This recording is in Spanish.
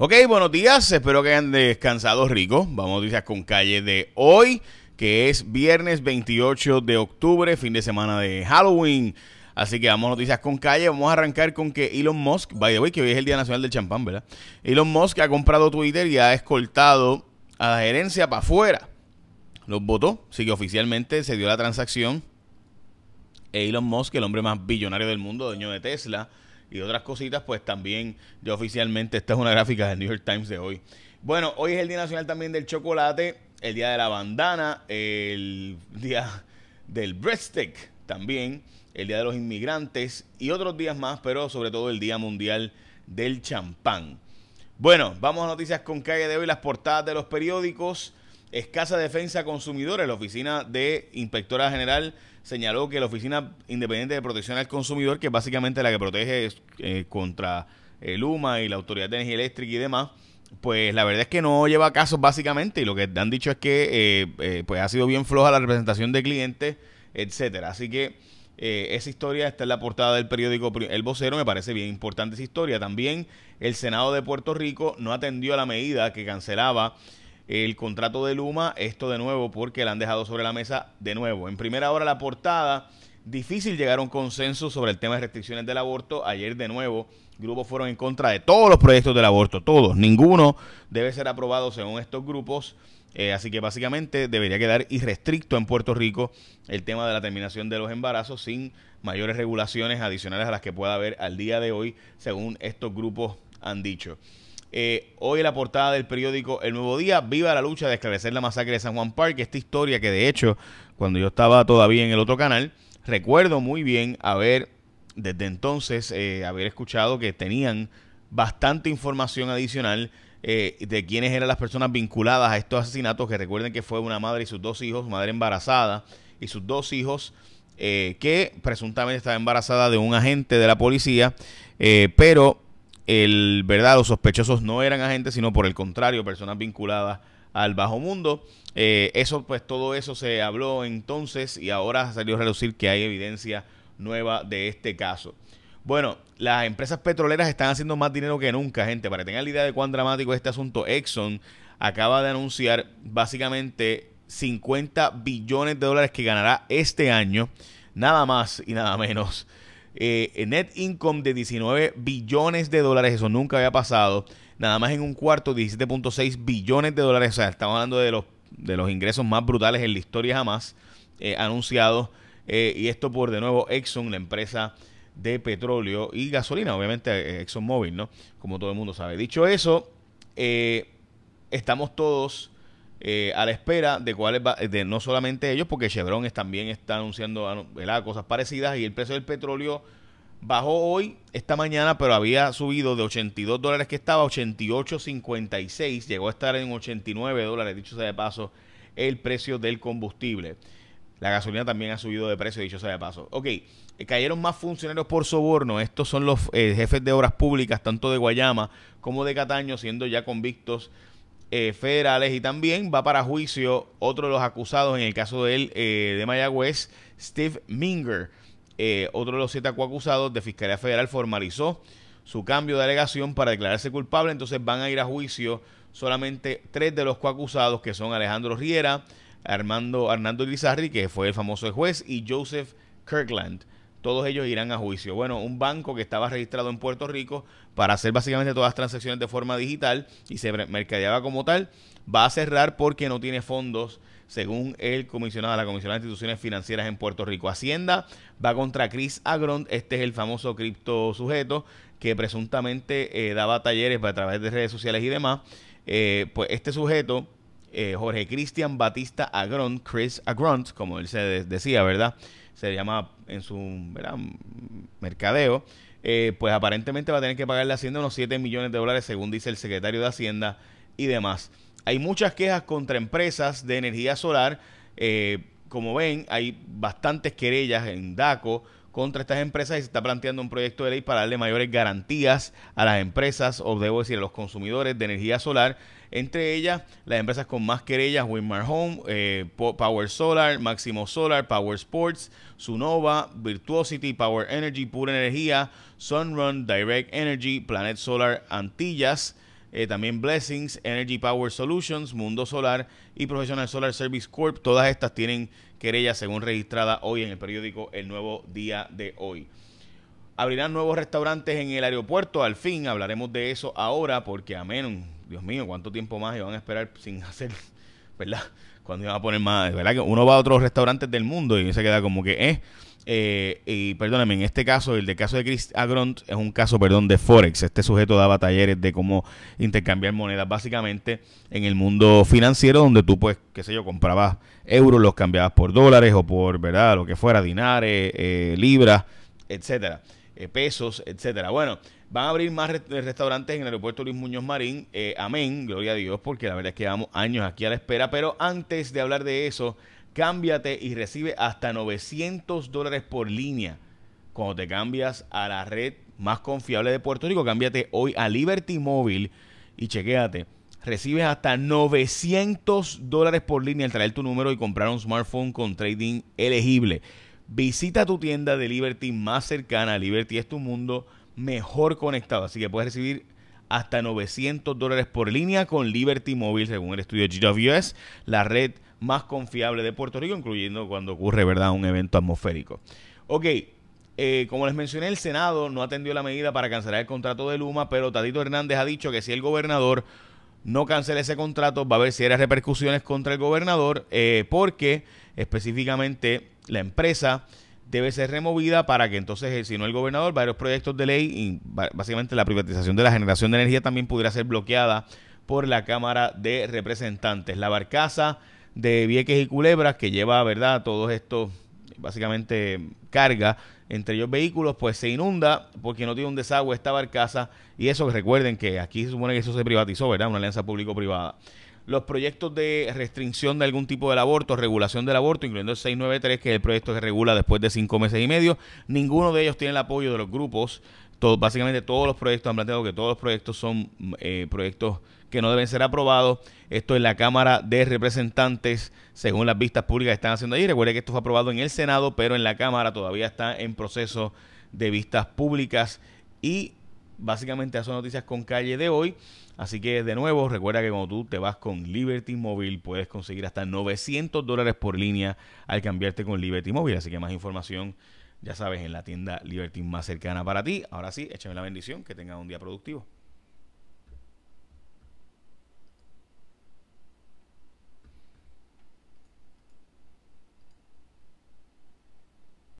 Ok, buenos días, espero que hayan descansado rico. Vamos a noticias con calle de hoy, que es viernes 28 de octubre, fin de semana de Halloween. Así que vamos a noticias con calle. Vamos a arrancar con que Elon Musk, by the way, que hoy es el Día Nacional del Champán, ¿verdad? Elon Musk ha comprado Twitter y ha escoltado a la gerencia para afuera. Los votó, así que oficialmente se dio la transacción. Elon Musk, el hombre más billonario del mundo, dueño de Tesla y otras cositas, pues también ya oficialmente, esta es una gráfica del New York Times de hoy. Bueno, hoy es el Día Nacional también del Chocolate, el Día de la Bandana, el Día del Breadstick también, el Día de los Inmigrantes y otros días más, pero sobre todo el Día Mundial del Champán. Bueno, vamos a noticias con calle de hoy, las portadas de los periódicos. Escasa defensa consumidores. La Oficina de Inspectora General señaló que la Oficina Independiente de Protección al Consumidor, que es básicamente la que protege eh, contra el UMA y la Autoridad de Energía Eléctrica y demás, pues la verdad es que no lleva casos básicamente y lo que han dicho es que eh, eh, pues ha sido bien floja la representación de clientes, etcétera. Así que esa historia está en la portada del periódico El Vocero, me parece bien importante esa historia. También el Senado de Puerto Rico no atendió a la medida que cancelaba el contrato de Luma, esto de nuevo porque la han dejado sobre la mesa de nuevo. En primera hora la portada, difícil llegar a un consenso sobre el tema de restricciones del aborto. Ayer de nuevo grupos fueron en contra de todos los proyectos del aborto, todos, ninguno debe ser aprobado según estos grupos. Eh, así que básicamente debería quedar irrestricto en Puerto Rico el tema de la terminación de los embarazos sin mayores regulaciones adicionales a las que pueda haber al día de hoy, según estos grupos han dicho. Eh, hoy la portada del periódico El Nuevo Día, viva la lucha de esclarecer la masacre de San Juan Park, esta historia que de hecho, cuando yo estaba todavía en el otro canal, recuerdo muy bien haber, desde entonces, eh, haber escuchado que tenían bastante información adicional eh, de quiénes eran las personas vinculadas a estos asesinatos, que recuerden que fue una madre y sus dos hijos, madre embarazada y sus dos hijos, que presuntamente estaba embarazada de un agente de la policía, pero el verdad los sospechosos no eran agentes sino por el contrario personas vinculadas al bajo mundo. Eh, eso pues todo eso se habló entonces y ahora salió a reducir que hay evidencia nueva de este caso. Bueno las empresas petroleras están haciendo más dinero que nunca gente. Para que tengan la idea de cuán dramático es este asunto Exxon acaba de anunciar básicamente 50 billones de dólares que ganará este año. Nada más y nada menos eh, net income de 19 billones de dólares, eso nunca había pasado. Nada más en un cuarto, 17.6 billones de dólares. O sea, estamos hablando de los, de los ingresos más brutales en la historia jamás eh, anunciados. Eh, y esto por, de nuevo, Exxon, la empresa de petróleo y gasolina, obviamente ExxonMobil, ¿no? Como todo el mundo sabe. Dicho eso, estamos todos a la espera de cuáles de no solamente ellos, porque Chevron también está anunciando cosas parecidas y el precio del petróleo bajó hoy, esta mañana, pero había subido de 82 dólares que estaba a 88.56, llegó a estar en 89 dólares, dicho sea de paso, el precio del combustible. La gasolina también ha subido de precio, dicho sea de paso. Ok, eh, cayeron más funcionarios por soborno. Estos son los eh, jefes de obras públicas, tanto de Guayama como de Cataño, siendo ya convictos eh, federales. Y también va para juicio otro de los acusados en el caso de él, de Mayagüez, Steve Minger eh, otro de los siete acusados de Fiscalía Federal formalizó su cambio de alegación para declararse culpable, entonces van a ir a juicio solamente tres de los coacusados, que son Alejandro Riera, Armando Hernando Lizarri, que fue el famoso juez, y Joseph Kirkland. Todos ellos irán a juicio. Bueno, un banco que estaba registrado en Puerto Rico para hacer básicamente todas las transacciones de forma digital y se mercadeaba como tal, va a cerrar porque no tiene fondos según el comisionado, la Comisionada de Instituciones Financieras en Puerto Rico. Hacienda va contra Chris Agrond, este es el famoso cripto sujeto que presuntamente eh, daba talleres a través de redes sociales y demás. Eh, pues este sujeto, eh, Jorge Cristian Batista Agrond, Chris Agrond, como él se decía, ¿verdad? Se llama en su mercadeo. pues aparentemente va a tener que pagarle a Hacienda unos 7 millones de dólares, según dice el secretario de Hacienda y demás. Hay muchas quejas contra empresas de energía solar. Eh, como ven, hay bastantes querellas en DACO contra estas empresas y se está planteando un proyecto de ley para darle mayores garantías a las empresas, o debo decir, a los consumidores de energía solar. Entre ellas, las empresas con más querellas, Winmar Home, eh, Power Solar, Máximo Solar, Power Sports, Sunova, Virtuosity, Power Energy, Pura Energía, Sunrun, Direct Energy, Planet Solar, Antillas, eh, también Blessings, Energy Power Solutions, Mundo Solar y Professional Solar Service Corp. Todas estas tienen querella según registrada hoy en el periódico El Nuevo Día de hoy. Abrirán nuevos restaurantes en el aeropuerto, al fin hablaremos de eso ahora porque amén, Dios mío, cuánto tiempo más iban a esperar sin hacer, ¿verdad? Cuando iban a poner más, ¿verdad? Que uno va a otros restaurantes del mundo y se queda como que, eh, eh, y perdóname, en este caso, el de caso de Chris Agront es un caso, perdón, de Forex. Este sujeto daba talleres de cómo intercambiar monedas, básicamente en el mundo financiero, donde tú, pues, qué sé yo, comprabas euros, los cambiabas por dólares o por, ¿verdad? Lo que fuera, dinares, eh, libras, etcétera, eh, pesos, etcétera. Bueno, van a abrir más restaurantes en el aeropuerto Luis Muñoz Marín. amén, gloria a Dios, porque la verdad es que llevamos años aquí a la espera. Pero antes de hablar de eso, Cámbiate y recibe hasta 900 dólares por línea. Cuando te cambias a la red más confiable de Puerto Rico, cámbiate hoy a Liberty Móvil y chequéate. Recibes hasta 900 dólares por línea al traer tu número y comprar un smartphone con trading elegible. Visita tu tienda de Liberty más cercana. Liberty es tu mundo mejor conectado. Así que puedes recibir hasta 900 dólares por línea con Liberty Móvil, según el estudio GWS, la red más confiable de Puerto Rico, incluyendo cuando ocurre verdad un evento atmosférico. Ok, eh, como les mencioné, el Senado no atendió la medida para cancelar el contrato de Luma, pero Tadito Hernández ha dicho que si el gobernador no cancela ese contrato, va a haber serias repercusiones contra el gobernador, eh, porque específicamente la empresa debe ser removida para que entonces, eh, si no el gobernador, varios proyectos de ley y básicamente la privatización de la generación de energía también pudiera ser bloqueada por la Cámara de Representantes. La barcaza de Vieques y Culebras que lleva, ¿verdad?, todos estos, básicamente, carga entre ellos vehículos, pues se inunda porque no tiene un desagüe esta barcaza y eso recuerden que aquí se supone que eso se privatizó, ¿verdad?, una alianza público-privada. Los proyectos de restricción de algún tipo del aborto, regulación del aborto, incluyendo el 693, que es el proyecto que regula después de cinco meses y medio, ninguno de ellos tiene el apoyo de los grupos. Todo, básicamente todos los proyectos han planteado que todos los proyectos son eh, proyectos que no deben ser aprobados. Esto es la Cámara de Representantes, según las vistas públicas que están haciendo ahí. Recuerde que esto fue aprobado en el Senado, pero en la Cámara todavía está en proceso de vistas públicas. Y básicamente esas noticias con calle de hoy. Así que de nuevo, recuerda que cuando tú te vas con Liberty Móvil, puedes conseguir hasta 900 dólares por línea al cambiarte con Liberty Móvil. Así que más información, ya sabes, en la tienda Liberty más cercana para ti. Ahora sí, échame la bendición, que tengas un día productivo.